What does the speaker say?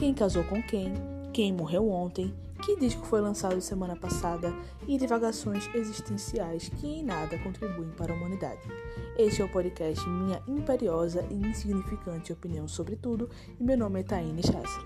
quem casou com quem, quem morreu ontem, que disco foi lançado semana passada e divagações existenciais que em nada contribuem para a humanidade. Este é o podcast Minha Imperiosa e Insignificante Opinião sobre Tudo e meu nome é Taine Chassa.